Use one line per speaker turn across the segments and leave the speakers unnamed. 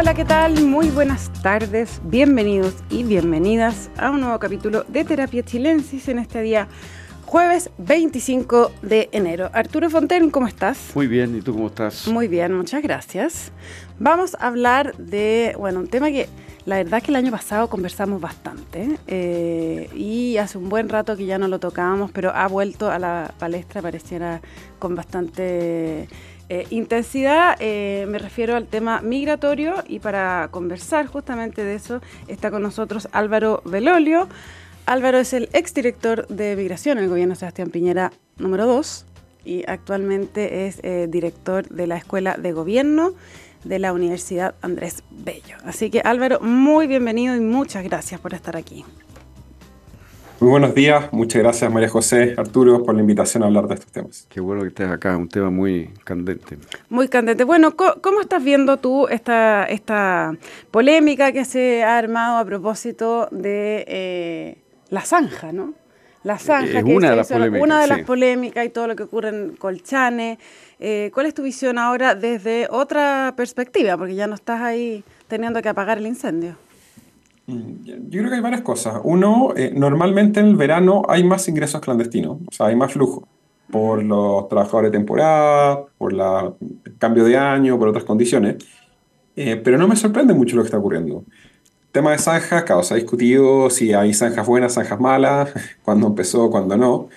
Hola, ¿qué tal? Muy buenas tardes, bienvenidos y bienvenidas a un nuevo capítulo de Terapia Chilensis en este día jueves 25 de enero. Arturo Fonten, ¿cómo estás?
Muy bien, ¿y tú cómo estás?
Muy bien, muchas gracias. Vamos a hablar de, bueno, un tema que la verdad es que el año pasado conversamos bastante eh, y hace un buen rato que ya no lo tocábamos, pero ha vuelto a la palestra, pareciera con bastante eh, intensidad. Eh, me refiero al tema migratorio y para conversar justamente de eso está con nosotros Álvaro Velolio. Álvaro es el exdirector de Migración en el gobierno de Sebastián Piñera número 2 y actualmente es eh, director de la Escuela de Gobierno de la Universidad Andrés Bello. Así que Álvaro, muy bienvenido y muchas gracias por estar aquí.
Muy buenos días, muchas gracias María José, Arturo, por la invitación a hablar de estos temas.
Qué bueno que estés acá, un tema muy candente.
Muy candente. Bueno, ¿cómo, estás viendo tú esta, esta polémica que se ha armado a propósito de... Eh, la zanja, ¿no? La zanja, que
una, de las polémicas,
una de las polémicas y todo lo que ocurre en Colchane. Eh, ¿Cuál es tu visión ahora desde otra perspectiva? Porque ya no estás ahí teniendo que apagar el incendio.
Mm, yo creo que hay varias cosas. Uno, eh, normalmente en el verano hay más ingresos clandestinos, o sea, hay más flujo por los trabajadores de temporada, por el cambio de año, por otras condiciones. Eh, pero no me sorprende mucho lo que está ocurriendo tema de zanjas, claro, se ha discutido si hay zanjas buenas, zanjas malas, cuándo empezó, cuándo no.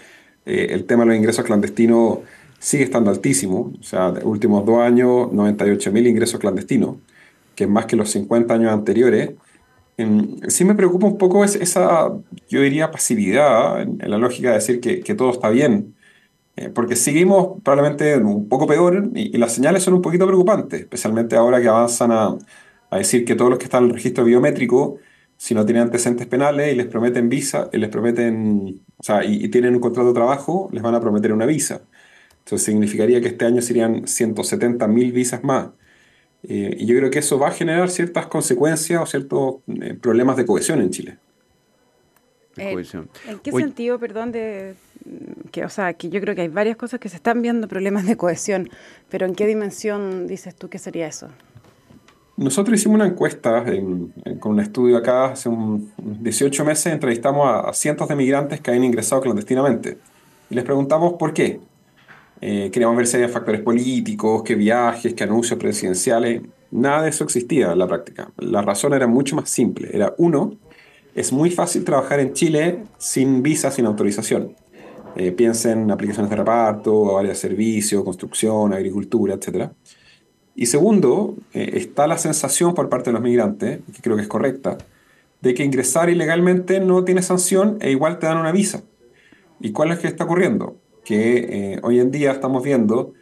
Eh, el tema de los ingresos clandestinos sigue estando altísimo. O sea, los últimos dos años, 98.000 ingresos clandestinos, que es más que los 50 años anteriores. Sí me preocupa un poco esa, yo diría, pasividad en, la lógica de decir que, que todo está bien. Eh, porque seguimos probablemente un poco peor y, y las señales son un poquito preocupantes, especialmente ahora que avanzan a a decir que todos los que están en el registro biométrico, si no tienen antecedentes penales y les prometen visa, y les prometen, o sea, y, tienen un contrato de trabajo, les van a prometer una visa. Entonces significaría que este año serían 170 mil visas más. Eh, y yo creo que eso va a generar ciertas consecuencias o ciertos eh, problemas de cohesión en Chile.
Eh, ¿En qué sentido, perdón, de que, o sea, que yo creo que hay varias cosas que se están viendo problemas de cohesión, pero ¿en qué dimensión dices tú que sería eso?
Nosotros hicimos una encuesta con un estudio acá hace un, 18 meses, entrevistamos a, cientos de migrantes que habían ingresado clandestinamente y les preguntamos por qué. Eh, queríamos ver si había factores políticos, qué viajes, qué anuncios presidenciales. Nada de eso existía en la práctica. La razón era mucho más simple. Era uno, es muy fácil trabajar en Chile sin visa, sin autorización. Eh, piensen en aplicaciones de reparto, áreas de servicio, construcción, agricultura, etcétera. Y segundo, eh, está la sensación por parte de los migrantes, que creo que es correcta, de que ingresar ilegalmente no tiene sanción e igual te dan una visa. ¿Y cuál es que está ocurriendo? Que eh, hoy en día estamos viendo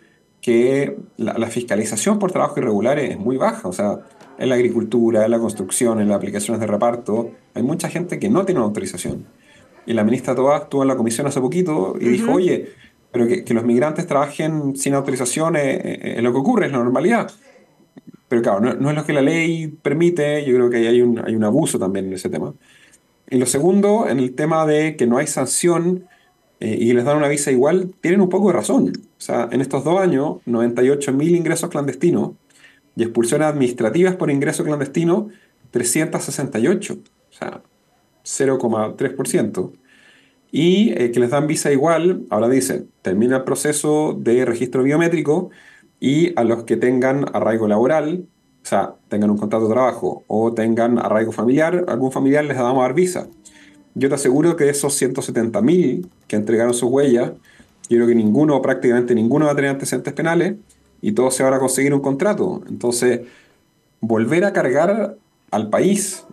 que la, fiscalización por trabajo irregulares es muy baja. O sea, en la agricultura, en la construcción, en las aplicaciones de reparto, hay mucha gente que no tiene autorización. Y la ministra Toa estuvo en la comisión hace poquito y dijo, oye, pero que, los migrantes trabajen sin autorización es, lo que ocurre, es la normalidad. Pero claro, no, es lo que la ley permite, yo creo que hay un, hay un abuso también en ese tema. Y lo segundo, en el tema de que no hay sanción eh, y les dan una visa igual, tienen un poco de razón. O sea, en estos dos años, 98.000 ingresos clandestinos y expulsiones administrativas por ingreso clandestino, 368. O sea, 0,3% y eh, que les dan visa igual, ahora dicen, termina el proceso de registro biométrico y a los que tengan arraigo laboral, o sea, tengan un contrato de trabajo o tengan arraigo familiar, algún familiar les damos a dar visa. Yo te aseguro que de esos 170.000 que entregaron sus huellas, yo creo que ninguno, prácticamente ninguno va a tener antecedentes penales y todos se van a conseguir un contrato. Entonces, volver a cargar al país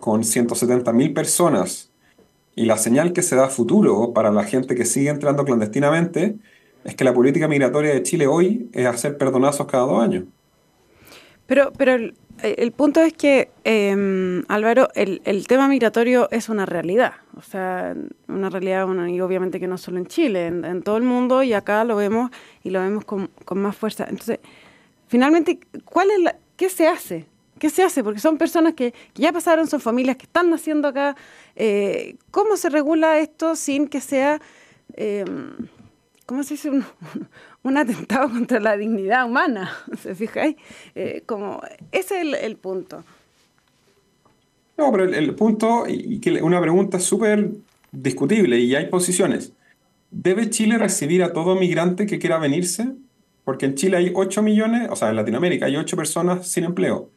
con 170.000 personas y la señal que se da a futuro para la gente que sigue entrando clandestinamente es que la política migratoria de Chile hoy es hacer perdonazos cada dos años.
Pero, pero el, punto es que, em, Álvaro, el, tema migratorio es una realidad. O sea, una realidad, y obviamente que no solo en Chile, en, todo el mundo, y acá lo vemos y lo vemos con, más fuerza. Entonces, finalmente, ¿cuál es la, ¿qué se hace? ¿Qué se hace? Porque son personas que, ya pasaron, son familias que están naciendo acá. Eh, ¿Cómo se regula esto sin que sea em, ¿cómo se dice? Un, atentado contra la dignidad humana, ¿se fijáis? Eh, como, ese es el, punto.
No, pero el, punto, y una pregunta súper discutible, y hay posiciones. ¿Debe Chile recibir a todo migrante que quiera venirse? Porque en Chile hay 8 millones, o sea, en Latinoamérica hay 8 personas sin empleo.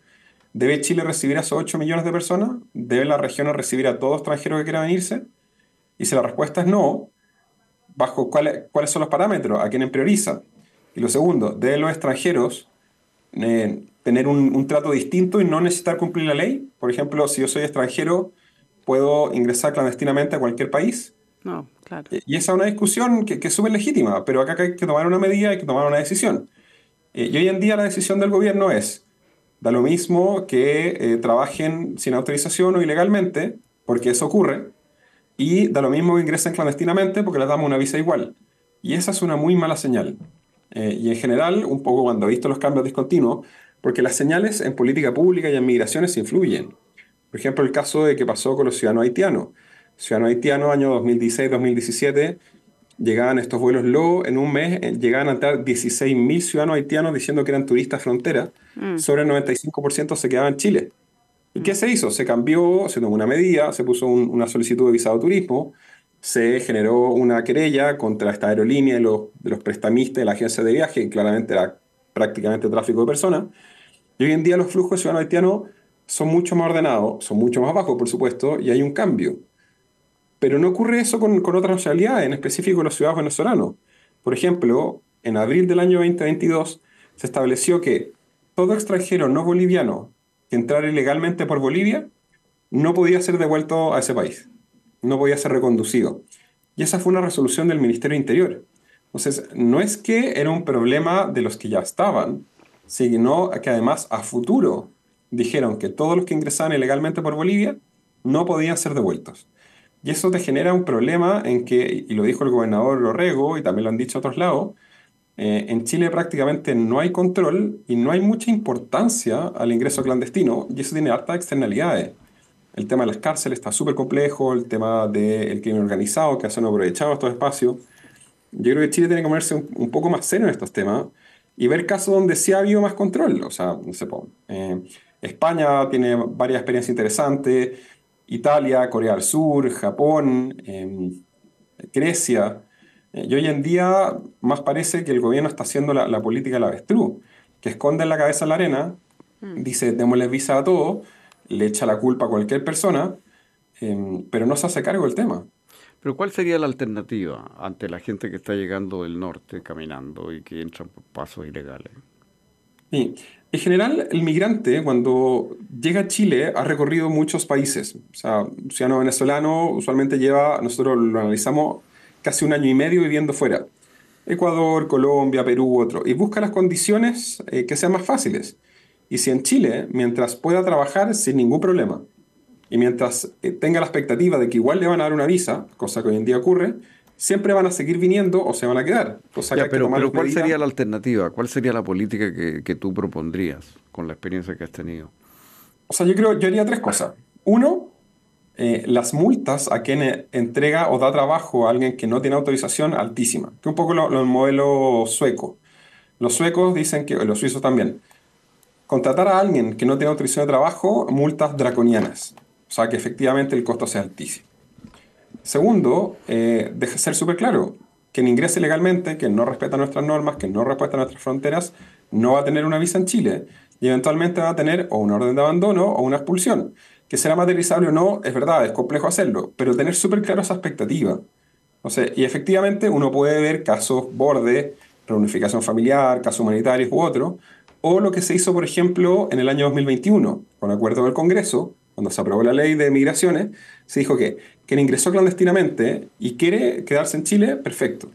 ¿Debe Chile recibir a esos 8 millones de personas? ¿Debe la región recibir a todo extranjero que quiera venirse? Y si la respuesta es no, bajo cuáles, cuáles son los parámetros, a quiénes prioriza. Y lo segundo, ¿deben los extranjeros eh, tener un, trato distinto y no necesitar cumplir la ley? Por ejemplo, si yo soy extranjero, ¿puedo ingresar clandestinamente a cualquier país?
No, claro.
Y esa es una discusión que, que es súper legítima, pero acá hay que tomar una medida, hay que tomar una decisión. Eh, y hoy en día la decisión del gobierno es, da lo mismo que eh, trabajen sin autorización o ilegalmente, porque eso ocurre, y da lo mismo que ingresen clandestinamente porque les damos una visa igual. Y esa es una muy mala señal. Eh, y en general, un poco cuando he visto los cambios discontinuos, porque las señales en política pública y en migraciones influyen. Por ejemplo, el caso de que pasó con los ciudadanos haitianos. Ciudadanos haitianos, año 2016-2017, llegaban estos vuelos LO, en un mes eh, llegaban a entrar 16.000 ciudadanos haitianos diciendo que eran turistas frontera, mm. sobre el 95% se quedaban en Chile. ¿Y qué se hizo? Se cambió, se tomó una medida, se puso una solicitud de visado turismo, se generó una querella contra esta aerolínea y los, de los prestamistas de la agencia de viaje, que claramente era prácticamente tráfico de personas. Y hoy en día los flujos de ciudadanos haitianos son mucho más ordenados, son mucho más bajos, por supuesto, y hay un cambio. Pero no ocurre eso con, con otras nacionalidades, en específico los ciudadanos venezolanos. Por ejemplo, en abril del año 2022 se estableció que todo extranjero no boliviano entrar ilegalmente por Bolivia no podía ser devuelto a ese país, no podía ser reconducido. Y esa fue una resolución del Ministerio Interior. Entonces, no es que era un problema de los que ya estaban, sino que además a futuro dijeron que todos los que ingresaban ilegalmente por Bolivia no podían ser devueltos. Y eso te genera un problema en que, y lo dijo el gobernador Lorrego y también lo han dicho otros lados, eh, en Chile prácticamente no hay control y no hay mucha importancia al ingreso clandestino y eso tiene hartas externalidades. El tema de las cárceles está súper complejo, el tema del crimen organizado que han aprovechado estos espacios. Yo creo que Chile tiene que ponerse un, poco más serio en estos temas y ver casos donde sí ha habido más control. O sea, no sé, eh, España tiene varias experiencias interesantes, Italia, Corea del Sur, Japón, eh, Grecia. Y hoy en día más parece que el gobierno está haciendo la, política del avestruz, que esconde en la cabeza la arena, mm. dice démosles visa a todos, le echa la culpa a cualquier persona, em, pero no se hace cargo del tema.
Pero ¿cuál sería la alternativa ante la gente que está llegando del norte caminando y que entran por pasos ilegales?
Sí. En general, el migrante cuando llega a Chile ha recorrido muchos países. O sea, un ciudadano venezolano usualmente lleva, nosotros lo analizamos casi un año y medio viviendo fuera. Ecuador, Colombia, Perú, otro. Y busca las condiciones eh, que sean más fáciles. Y si en Chile, mientras pueda trabajar sin ningún problema, y mientras eh, tenga la expectativa de que igual le van a dar una visa, cosa que hoy en día ocurre, siempre van a seguir viniendo o se van a quedar.
pero, ¿cuál sería la alternativa? ¿Cuál sería la política que, que, tú propondrías con la experiencia que has tenido?
O sea, yo creo, yo haría tres cosas. Uno, eh, las multas a quien entrega o da trabajo a alguien que no tiene autorización altísima, que un poco lo, el modelo sueco. Los suecos dicen que, los suizos también, contratar a alguien que no tiene autorización de trabajo, multas draconianas, o sea que efectivamente el costo sea altísimo. Segundo, eh, deja ser súper claro, quien ingrese legalmente, que no respeta nuestras normas, que no respeta nuestras fronteras, no va a tener una visa en Chile y eventualmente va a tener o una orden de abandono o una expulsión que será materializable o no, es verdad, es complejo hacerlo, pero tener súper claro esa expectativa. O sea, y efectivamente uno puede ver casos borde, reunificación familiar, casos humanitarios u otros, o lo que se hizo, por ejemplo, en el año 2021, con acuerdo del Congreso, cuando se aprobó la ley de migraciones, se dijo que quien ingresó clandestinamente y quiere quedarse en Chile, perfecto.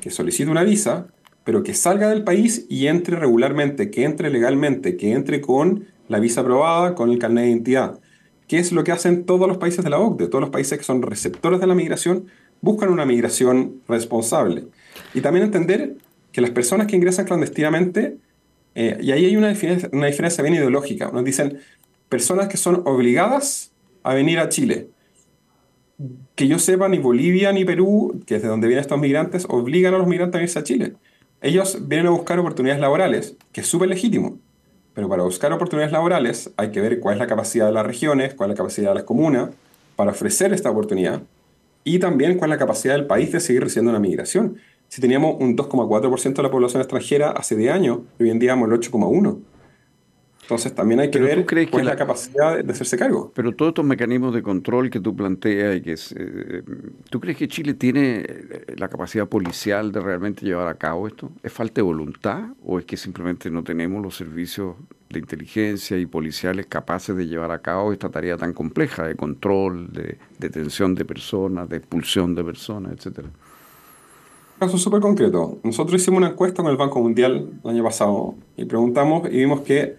Que solicite una visa, pero que salga del país y entre regularmente, que entre legalmente, que entre con la visa aprobada, con el carnet de identidad. ¿Qué es lo que hacen todos los países de la OCDE? Todos los países que son receptores de la migración buscan una migración responsable. Y también entender que las personas que ingresan clandestinamente, eh, y ahí hay una diferencia, una diferencia bien ideológica, nos dicen personas que son obligadas a venir a Chile. que yo sepa, ni Bolivia ni Perú, que es de donde vienen estos migrantes, obligan a los migrantes a irse a Chile. Ellos vienen a buscar oportunidades laborales, que es súper legítimo. Pero para buscar oportunidades laborales hay que ver cuál es la capacidad de las regiones, cuál es la capacidad de las comunas para ofrecer esta oportunidad y también cuál es la capacidad del país de seguir recibiendo una migración. Si teníamos un 2,4% de la población extranjera hace 10 años, hoy en día el 8,1%. Entonces también hay que ver cuál es la, capacidad de hacerse cargo.
Pero todos estos mecanismos de control que tú planteas, y que eh, ¿tú crees que Chile tiene eh, la capacidad policial de realmente llevar a cabo esto? ¿Es falta de voluntad o es que simplemente no tenemos los servicios de inteligencia y policiales capaces de llevar a cabo esta tarea tan compleja de control, de detención de personas, de expulsión de personas, etcétera?
caso súper concreto. Nosotros hicimos una encuesta con el Banco Mundial el año pasado y preguntamos y vimos que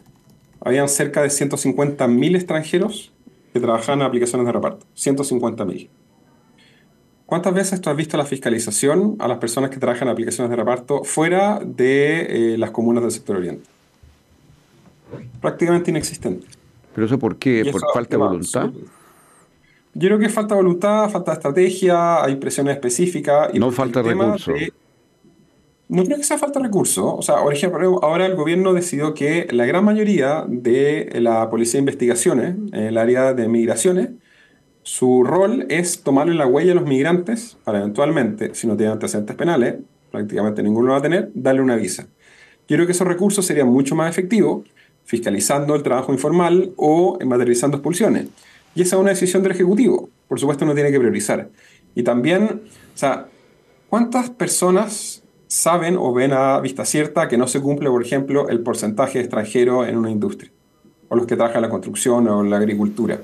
habían cerca de 150.000 extranjeros que trabajaban en aplicaciones de reparto. 150.000. ¿Cuántas veces tú has visto la fiscalización a las personas que trabajan en aplicaciones de reparto fuera de eh, las comunas del sector oriente? Prácticamente inexistente.
¿Pero eso por qué? ¿Por falta de voluntad?
Yo creo que falta voluntad, falta estrategia, hay presiones específicas.
Y no falta recursos.
No creo que sea falta de recursos. O sea, ahora el gobierno decidió que la gran mayoría de la Policía de Investigaciones, en el área de migraciones, su rol es tomarle la huella a los migrantes para eventualmente, si no tienen antecedentes penales, prácticamente ninguno va a tener, darle una visa. Yo creo que esos recursos serían mucho más efectivos fiscalizando el trabajo informal o materializando expulsiones. Y esa es una decisión del Ejecutivo. Por supuesto, uno tiene que priorizar. Y también, o sea, ¿cuántas personas saben o ven a vista cierta que no se cumple, por ejemplo, el porcentaje de extranjeros en una industria, o los que trabajan en la construcción o en la agricultura.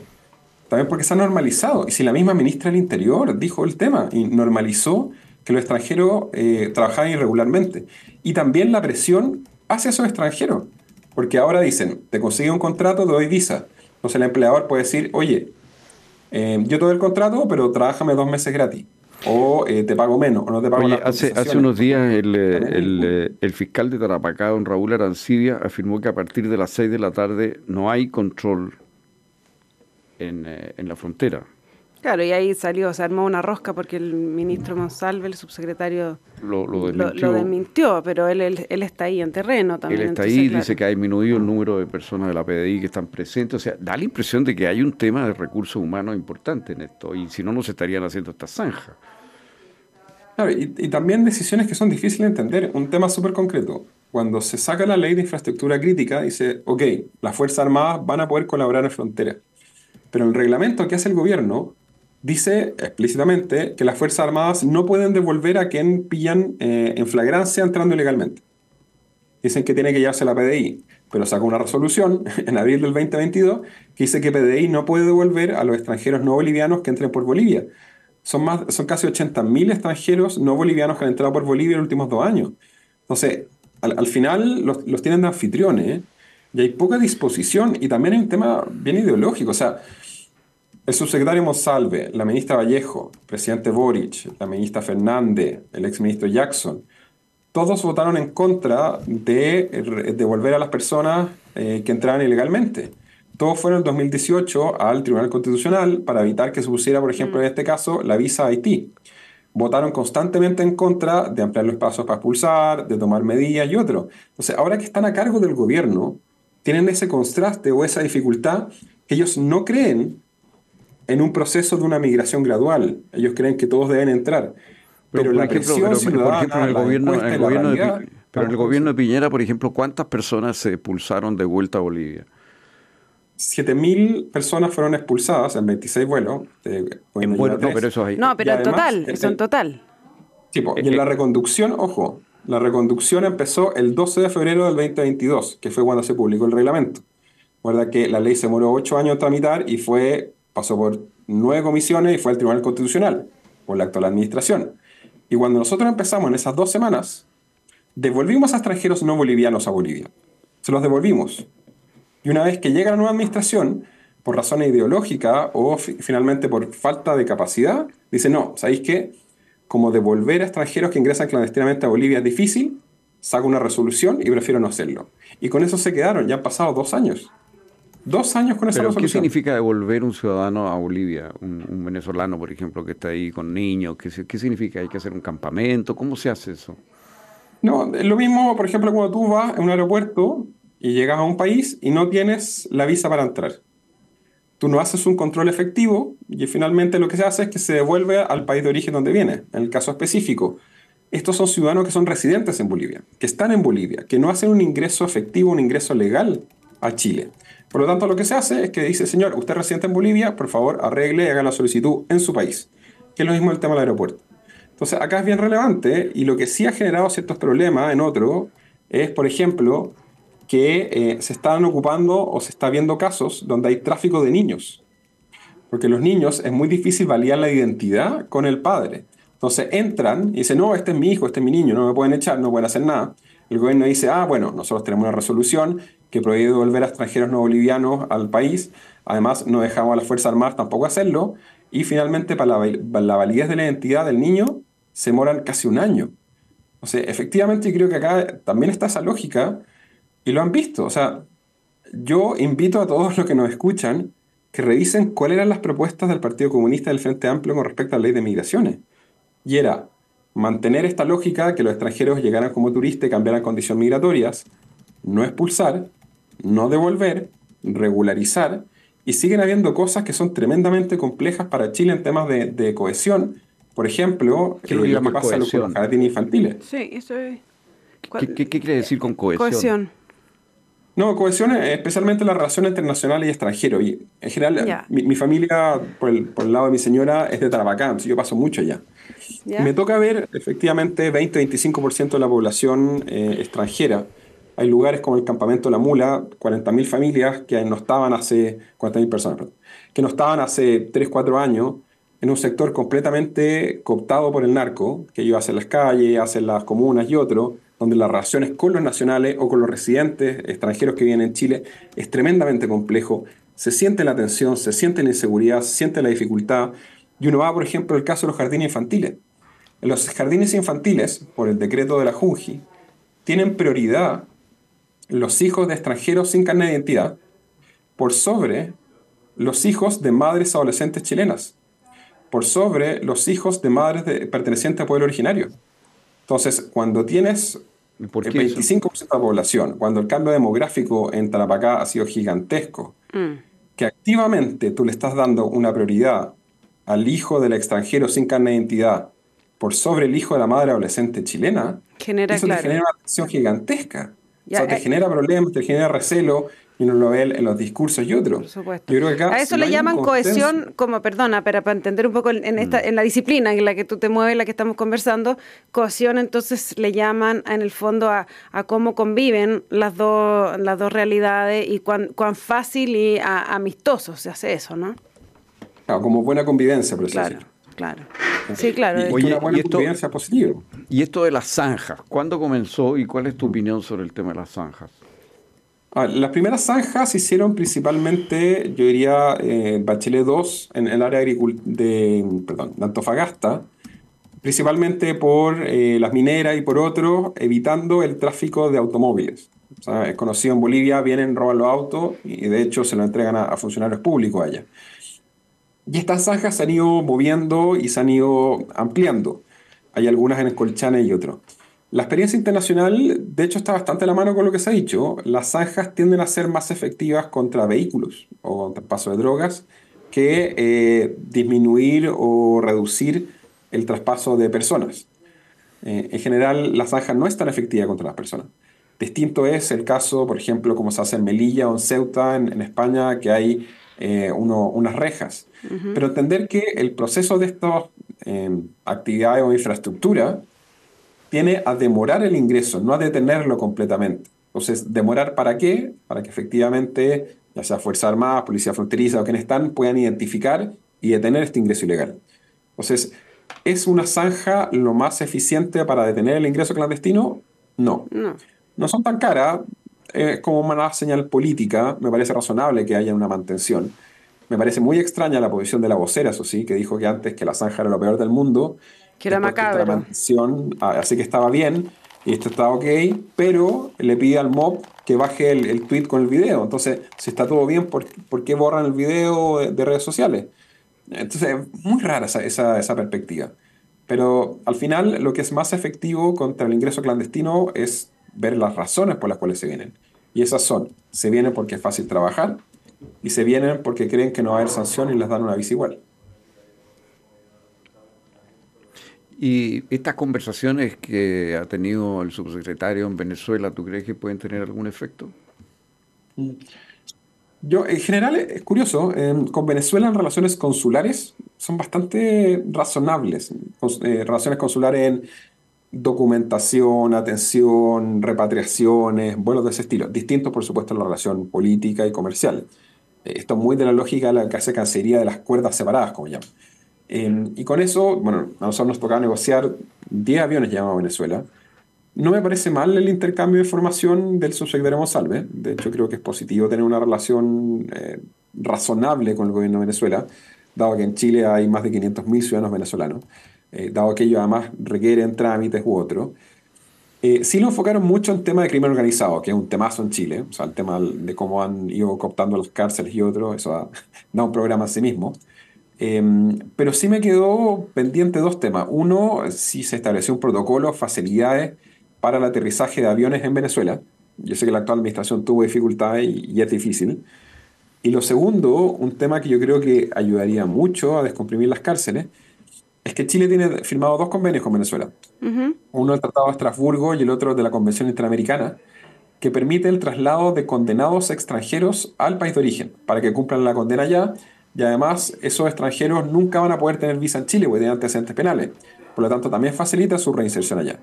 También porque se ha normalizado. Y si la misma ministra del Interior dijo el tema y normalizó que los extranjeros eh, trabajaban irregularmente. Y también la presión hacia esos extranjeros. Porque ahora dicen, te consigue un contrato, te doy visa. Entonces el empleador puede decir, oye, eh, yo te doy el contrato, pero trabájame dos meses gratis o eh, te pago menos, o no te pago
Oye, hace, hace unos días el, el, el, fiscal de Tarapacá, don Raúl Arancibia, afirmó que a partir de las 6 de la tarde no hay control en, eh, en la frontera.
Claro, y ahí salió, se armó una rosca porque el ministro Monsalve, el subsecretario,
lo, lo, desmintió.
lo, desmintió. pero él, él, está ahí en terreno también.
Él está ahí, dice que ha disminuido el número de personas de la PDI que están presentes. O sea, da la impresión de que hay un tema de recursos humanos importante en esto, y si no, no se estarían haciendo estas zanjas.
Claro, y, también decisiones que son difíciles de entender. Un tema súper concreto. Cuando se saca la ley de infraestructura crítica, dice, ok, las Fuerzas Armadas van a poder colaborar en frontera. Pero el reglamento que hace el gobierno dice explícitamente que las Fuerzas Armadas no pueden devolver a quien pillan eh, en flagrancia entrando ilegalmente. Dicen que tiene que llevarse la PDI, pero saca una resolución en abril del 2022 que dice que PDI no puede devolver a los extranjeros no bolivianos que entren por Bolivia son, más, son casi 80.000 extranjeros no bolivianos que han entrado por Bolivia en los últimos dos años. Entonces, al, final los, tienen de anfitriones y hay poca disposición y también hay un tema bien ideológico. O sea, el subsecretario Monsalve, la ministra Vallejo, el presidente Boric, la ministra Fernández, el exministro Jackson, todos votaron en contra de devolver a las personas eh, que entraban ilegalmente. Todos fueron en 2018 al Tribunal Constitucional para evitar que se pusiera, por ejemplo, en mm. este caso, la visa a Haití. Votaron constantemente en contra de ampliar los pasos para expulsar, de tomar medidas y otro. Entonces, ahora que están a cargo del gobierno, tienen ese contraste o esa dificultad que ellos no creen en un proceso de una migración gradual. Ellos creen que todos deben entrar. Pero, la presión ciudadana,
en el gobierno, en el gobierno de, pero en el gobierno de Piñera, por ejemplo, ¿cuántas personas se expulsaron de vuelta a Bolivia?
7.000 personas fueron expulsadas en 26 vuelos.
no, pero eso ahí.
No, pero en total, eso en total.
Tipo, y en la reconducción, ojo, la reconducción empezó el 12 de febrero del 2022, que fue cuando se publicó el reglamento. Recuerda que la ley se demoró 8 años en tramitar y fue, pasó por nueve comisiones y fue al Tribunal Constitucional, por la actual administración. Y cuando nosotros empezamos en esas dos semanas, devolvimos a extranjeros no bolivianos a Bolivia. Se los devolvimos. Y una vez que llega la nueva administración, por razones ideológicas o finalmente por falta de capacidad, dice, no, ¿sabéis qué? Como devolver a extranjeros que ingresan clandestinamente a Bolivia es difícil, saco una resolución y prefiero no hacerlo. Y con eso se quedaron, ya han pasado dos años. Dos años con esa
¿Pero
resolución.
¿Qué significa devolver un ciudadano a Bolivia? Un, venezolano, por ejemplo, que está ahí con niños. ¿Qué, ¿Qué significa? ¿Hay que hacer un campamento? ¿Cómo se hace eso?
No, es lo mismo, por ejemplo, cuando tú vas a un aeropuerto y llegas a un país y no tienes la visa para entrar. Tú no haces un control efectivo y finalmente lo que se hace es que se devuelve al país de origen donde viene. En el caso específico, estos son ciudadanos que son residentes en Bolivia, que están en Bolivia, que no hacen un ingreso efectivo, un ingreso legal a Chile. Por lo tanto, lo que se hace es que dice, señor, usted es residente en Bolivia, por favor, arregle y haga la solicitud en su país. Que es lo mismo el tema del aeropuerto. Entonces, acá es bien relevante y lo que sí ha generado ciertos problemas en otro es, por ejemplo, que eh, se están ocupando o se está viendo casos donde hay tráfico de niños. Porque los niños es muy difícil validar la identidad con el padre. Entonces entran y dicen, no, este es mi hijo, este es mi niño, no me pueden echar, no pueden hacer nada. El gobierno dice, ah, bueno, nosotros tenemos una resolución que prohíbe devolver a extranjeros no bolivianos al país. Además, no dejamos a las Fuerzas Armadas tampoco hacerlo. Y finalmente, para la, validez de la identidad del niño, se demoran casi un año. O sea, efectivamente creo que acá también está esa lógica y lo han visto. O sea, yo invito a todos los que nos escuchan que revisen cuáles eran las propuestas del Partido Comunista del Frente Amplio con respecto a la ley de migraciones. Y era mantener esta lógica que los extranjeros llegaran como turistas y cambiaran condiciones migratorias, no expulsar, no devolver, regularizar, y siguen habiendo cosas que son tremendamente complejas para Chile en temas de, de cohesión, por ejemplo,
¿Qué lo, que pasa
con los jardines infantiles.
Sí, eso es...
¿Qué, qué, quiere decir con cohesión? Cohesión.
No, cohesión es especialmente la relación internacional y extranjero. Y en general, mi, familia, por el, por el, lado de mi señora, es de Tarapacá, yo paso mucho allá. Me toca ver efectivamente 20-25% de la población eh, extranjera. Hay lugares como el campamento La Mula, 40.000 familias que no estaban hace, 40.000 personas, perdón, que no estaban hace 3-4 años en un sector completamente cooptado por el narco, que ellos hacen las calles, hacen las comunas y otro, donde las relaciones con los nacionales o con los residentes extranjeros que vienen en Chile es tremendamente complejo. Se siente la tensión, se siente la inseguridad, se siente la dificultad. Y uno va, por ejemplo, al caso de los jardines infantiles. En los jardines infantiles, por el decreto de la Junji, tienen prioridad los hijos de extranjeros sin carne de identidad por sobre los hijos de madres adolescentes chilenas por sobre los hijos de madres de, pertenecientes al pueblo originario. Entonces, cuando tienes el 25% de la población, cuando el cambio demográfico en Tarapacá ha sido gigantesco, mm. que activamente tú le estás dando una prioridad al hijo del extranjero sin carne de identidad por sobre el hijo de la madre adolescente chilena,
genera,
eso te genera una tensión gigantesca. O sea, te eh, genera problemas, te genera recelo, y uno lo ve en los discursos y otros. Por
supuesto. a eso le llaman cohesión, como, perdona, pero para entender un poco en, esta, mm. en la disciplina en la que tú te mueves, en la que estamos conversando, cohesión entonces le llaman en el fondo a, cómo conviven las dos, las dos realidades y cuán, cuán fácil y amistoso se hace eso, ¿no?
Claro, como buena convivencia, por
claro. Claro. Sí, claro.
Oye, una buena positiva.
Y esto de las zanjas, ¿cuándo comenzó y cuál es tu opinión sobre el tema de las zanjas?
las primeras zanjas se hicieron principalmente, yo diría, eh, Bachelet 2 en el área de, perdón, de Antofagasta, principalmente por eh, las mineras y por otros, evitando el tráfico de automóviles. O sea, es conocido en Bolivia, vienen, roban los autos y de hecho se lo entregan a, a funcionarios públicos allá. Y estas zanjas se han ido moviendo y se han ido ampliando. Hay algunas en Escolchana y otros. La experiencia internacional, de hecho, está bastante a la mano con lo que se ha dicho. Las zanjas tienden a ser más efectivas contra vehículos o contra paso de drogas que eh, disminuir o reducir el traspaso de personas. Eh, en general, la zanja no es tan efectiva contra las personas. Distinto es el caso, por ejemplo, como se hace en Melilla o en Ceuta, en, España, que hay eh, unas rejas. Pero entender que el proceso de estas actividades o infraestructura tiene a demorar el ingreso, no a detenerlo completamente. Entonces, ¿demorar para qué? Para que efectivamente, ya sea Fuerza Armada, Policía Fronteriza o quienes están, puedan identificar y detener este ingreso ilegal. Entonces, ¿es una zanja lo más eficiente para detener el ingreso clandestino? No. No, son tan caras. Es como una señal política. Me parece razonable que haya una mantención. Me parece muy extraña la posición de la vocera, eso sí, que dijo que antes que la zanja era lo peor del mundo
que era macabro.
Ah, así que estaba bien. y esto está ok, pero le pide al mob que baje el, tweet con el video. Entonces, si está todo bien, ¿por, qué borran el video de, redes sociales? Entonces, es muy rara esa, esa, esa, perspectiva. Pero al final, lo que es más efectivo contra el ingreso clandestino es ver las razones por las cuales se vienen. Y esas son, se vienen porque es fácil trabajar y se vienen porque creen que no va a haber sanción y les dan una visa igual.
Y estas conversaciones que ha tenido el subsecretario en Venezuela, ¿tú crees que pueden tener algún efecto?
Mm. Yo, en general, es curioso, em, con Venezuela en relaciones consulares son bastante razonables. Eh, relaciones consulares en documentación, atención, repatriaciones, vuelos de ese estilo. Distinto, por supuesto, a la relación política y comercial. Eh, esto es muy de la lógica de la que hace Cancillería de las cuerdas separadas, como llaman. Em, y con eso, bueno, a nosotros nos tocaba negociar 10 aviones llamados a Venezuela. No me parece mal el intercambio de información del subsecretario Monsalve. De hecho, creo que es positivo tener una relación eh, razonable con el gobierno de Venezuela, dado que en Chile hay más de 500.000 ciudadanos venezolanos, eh, dado que ellos además requieren trámites u otros. Eh, sí lo enfocaron mucho en tema de crimen organizado, que es un temazo en Chile, o sea, el tema de cómo han ido cooptando las cárceles y otros, eso da, da un programa en sí mismo. Em, pero sí me quedó pendiente dos temas. Uno, si se estableció un protocolo, facilidades para el aterrizaje de aviones en Venezuela. Yo sé que la actual administración tuvo dificultades y, es difícil. Y lo segundo, un tema que yo creo que ayudaría mucho a descomprimir las cárceles, es que Chile tiene firmado dos convenios con Venezuela. Uno del Tratado de Estrasburgo y el otro de la Convención Interamericana, que permite el traslado de condenados extranjeros al país de origen para que cumplan la condena allá y además, esos extranjeros nunca van a poder tener visa en Chile porque tienen antecedentes penales. Por lo tanto, también facilita su reinserción allá.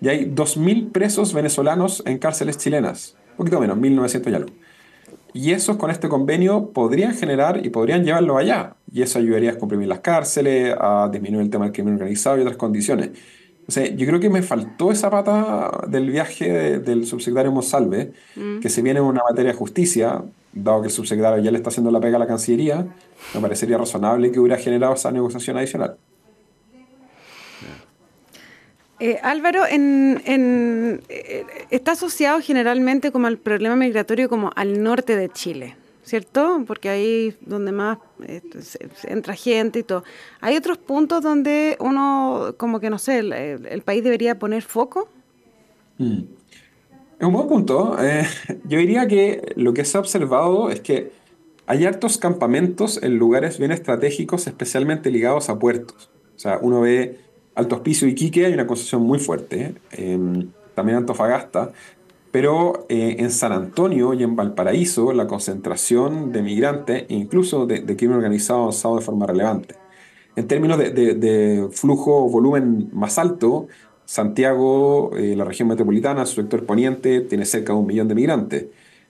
Y hay 2.000 presos venezolanos en cárceles chilenas. Un poquito menos, 1.900 y algo. Y esos con este convenio podrían generar y podrían llevarlo allá. Y eso ayudaría a comprimir las cárceles, a disminuir el tema del crimen organizado y otras condiciones. O sea, yo creo que me faltó esa pata del viaje del subsecretario Monsalve, mm. que se viene en una materia de justicia, dado que el subsecretario ya le está haciendo la pega a la Cancillería, me parecería razonable que hubiera generado esa negociación adicional.
Eh, Álvaro, en, eh, está asociado generalmente como al problema migratorio como al norte de Chile, ¿cierto? Porque ahí donde más este, entra gente y todo. ¿Hay otros puntos donde uno, como que no sé, el, país debería poner foco?
Mm. Es un buen punto. Eh, yo diría que lo que se ha observado es que hay hartos campamentos en lugares bien estratégicos, especialmente ligados a puertos. O sea, uno ve Alto Hospicio y Quique, hay una concesión muy fuerte. Eh, también Antofagasta. Pero eh, en San Antonio y en Valparaíso, la concentración de migrantes, incluso de, crimen organizado, ha avanzado de forma relevante. En términos de, de, de flujo, volumen más alto, Santiago, eh, la región metropolitana, su sector poniente, tiene cerca de un millón de migrantes.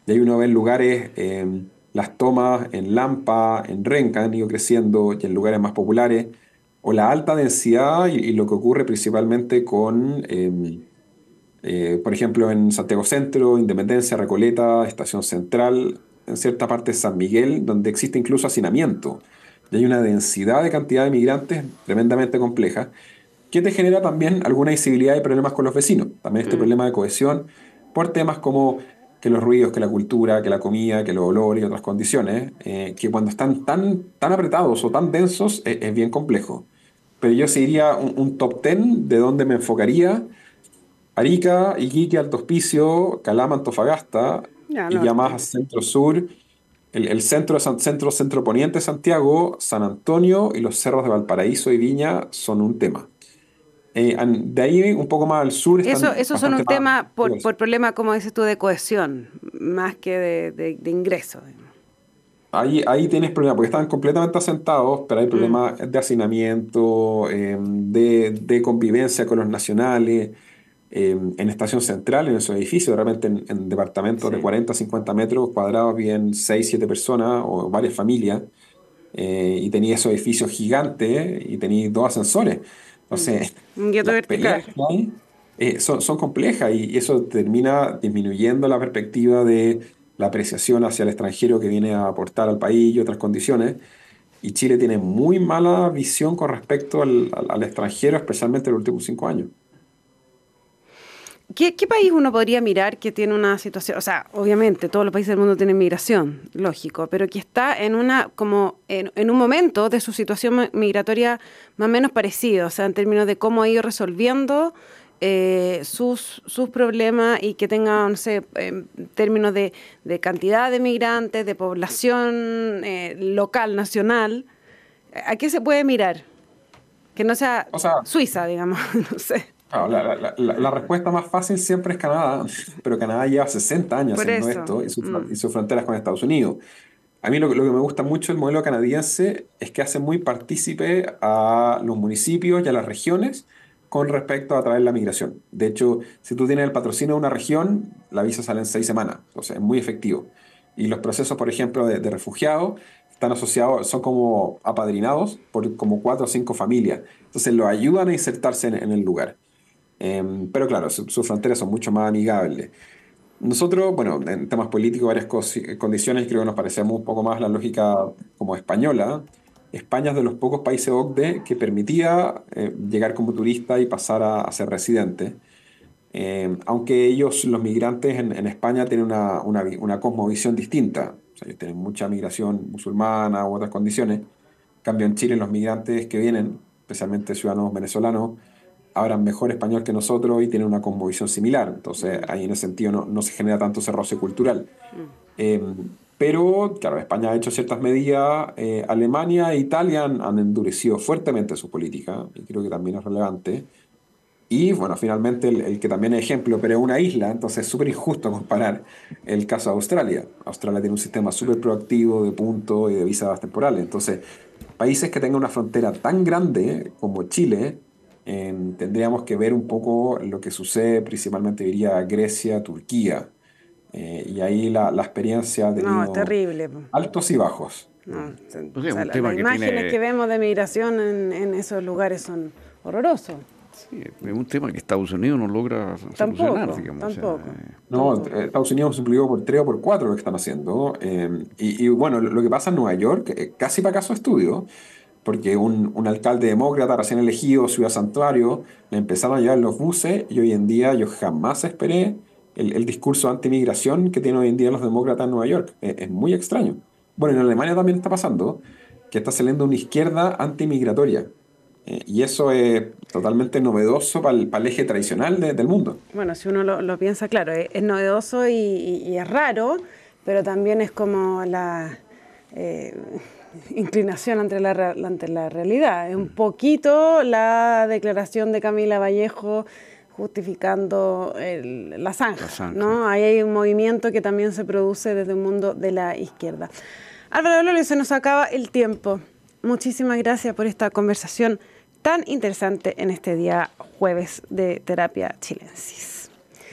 Y ahí uno ve lugares, em, las tomas en Lampa, en Renca han ido creciendo y en lugares más populares, o la alta densidad y, lo que ocurre principalmente con, em, eh, por ejemplo, en Santiago Centro, Independencia, Recoleta, Estación Central, en cierta parte de San Miguel, donde existe incluso hacinamiento. Y hay una densidad de cantidad de migrantes tremendamente compleja que te genera también alguna visibilidad y problemas con los vecinos. También este mm. problema de cohesión por temas como que los ruidos, que la cultura, que la comida, que los olores y otras condiciones, eh, que cuando están tan, tan apretados o tan densos es, bien complejo. Pero yo seguiría un, un, top 10 de donde me enfocaría. Arica, Iquique, Alto Hospicio, Calama, Antofagasta, y ya más centro-sur, el, el, centro, centro, centro poniente Santiago, San Antonio y los cerros de Valparaíso y Viña son un tema. Eh, de ahí un poco más al sur.
Eso, eso son un tema por, por, problema, como dices tú, de cohesión, más que de, de, ingreso.
Ahí, ahí tienes problemas, porque están completamente asentados, pero hay mm. problemas de hacinamiento, em, de, de, convivencia con los nacionales, em, en estación central, en esos edificios, realmente en, departamentos de 40, 50 metros cuadrados, bien 6, 7 personas o varias familias, eh, y tenía esos edificios gigantes y tenía dos ascensores. Entonces,
mm. las peleas
eh, son, son, complejas y eso termina disminuyendo la perspectiva de la apreciación hacia el extranjero que viene a aportar al país y otras condiciones. Y Chile tiene muy mala visión con respecto al, al, extranjero, especialmente en los últimos cinco años.
¿Qué, país uno podría mirar que tiene una situación, o sea, obviamente todos los países del mundo tienen migración, lógico, pero que está en una como en, un momento de su situación migratoria más o menos parecido, o sea, en términos de cómo ha ido resolviendo eh, sus, sus problemas y que tenga, no sé, en términos de, cantidad de migrantes, de población eh, local, nacional, ¿a qué se puede mirar? Que no sea, Suiza, digamos, no sé
la, respuesta más fácil siempre es Canadá, pero Canadá lleva 60 años haciendo esto y, mm. sus fronteras con Estados Unidos. A mí lo, que me gusta mucho del modelo canadiense es que hace muy partícipe a los municipios y a las regiones con respecto a traer la migración. De hecho, si tú tienes el patrocinio de una región, la visa sale en seis semanas, o sea, es muy efectivo. Y los procesos, por ejemplo, de, refugiados están asociados, son como apadrinados por como cuatro o cinco familias. Entonces, lo ayudan a insertarse en el lugar. Em, pero claro, sus fronteras son mucho más amigables. Nosotros, bueno, en temas políticos, varias condiciones, creo que nos parecemos un poco más la lógica como española. España es de los pocos países OCDE que permitía eh, llegar como turista y pasar a, ser residente. Em, aunque ellos, los migrantes en, España, tienen una, una, una, cosmovisión distinta. O sea, ellos tienen mucha migración musulmana u otras condiciones. En cambio, en Chile, los migrantes que vienen, especialmente ciudadanos venezolanos, hablan mejor español que nosotros y tienen una conmovisión similar. Entonces, ahí en ese sentido no, no se genera tanto ese roce cultural. Mm. Eh, pero, claro, España ha hecho ciertas medidas, eh, Alemania e Italia han, endurecido fuertemente su política, y creo que también es relevante. Y, bueno, finalmente el, que también es ejemplo, pero es una isla, entonces es súper injusto comparar el caso de Australia. Australia tiene un sistema súper proactivo de puntos y de visas temporales. Entonces, países que tengan una frontera tan grande como Chile, tendríamos que ver un poco lo que sucede, principalmente diría Grecia, Turquía. Eh, y ahí la, la experiencia de
terrible.
altos y bajos.
las imágenes que vemos de migración en, en, esos lugares son horrorosos.
Sí, es un tema que Estados Unidos no logra solucionar, digamos.
Tampoco,
no, eh, Estados Unidos multiplicó por tres o por cuatro lo que están haciendo. Eh, y, y, bueno, lo que pasa en Nueva York, casi para caso estudio, porque un, un, alcalde demócrata recién elegido, Ciudad Santuario, le empezaron a llevar los buses y hoy en día yo jamás esperé el, el discurso anti-migración que tienen hoy en día los demócratas en Nueva York. Es, muy extraño. Bueno, en Alemania también está pasando que está saliendo una izquierda antimigratoria. Eh, y eso es totalmente novedoso para el, el eje tradicional del mundo.
Bueno, si uno lo, lo piensa, claro, es, novedoso y, y, es raro, pero también es como la... Eh, inclinación ante la, ante la realidad. Es un poquito la declaración de Camila Vallejo justificando la, zanja, ¿no? Ahí hay un movimiento que también se produce desde el mundo de la izquierda. Álvaro Lolo, se nos acaba el tiempo. Muchísimas gracias por esta conversación tan interesante en este día jueves de terapia chilensis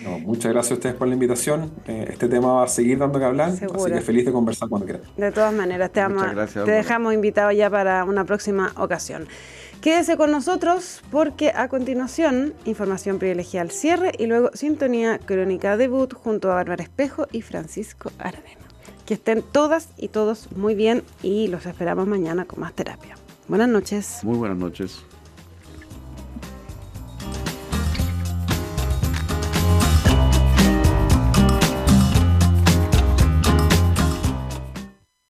muchas gracias a ustedes por la invitación. Eh, este tema va a seguir dando que hablar, así que feliz de conversar cuando quieran.
De todas maneras, te, te dejamos invitado ya para una próxima ocasión. Quédese con nosotros porque a continuación, información privilegiada al cierre y luego sintonía crónica debut junto a Bárbara Espejo y Francisco Aravena. Que estén todas y todos muy bien y los esperamos mañana con más terapia. Buenas noches.
Muy buenas noches.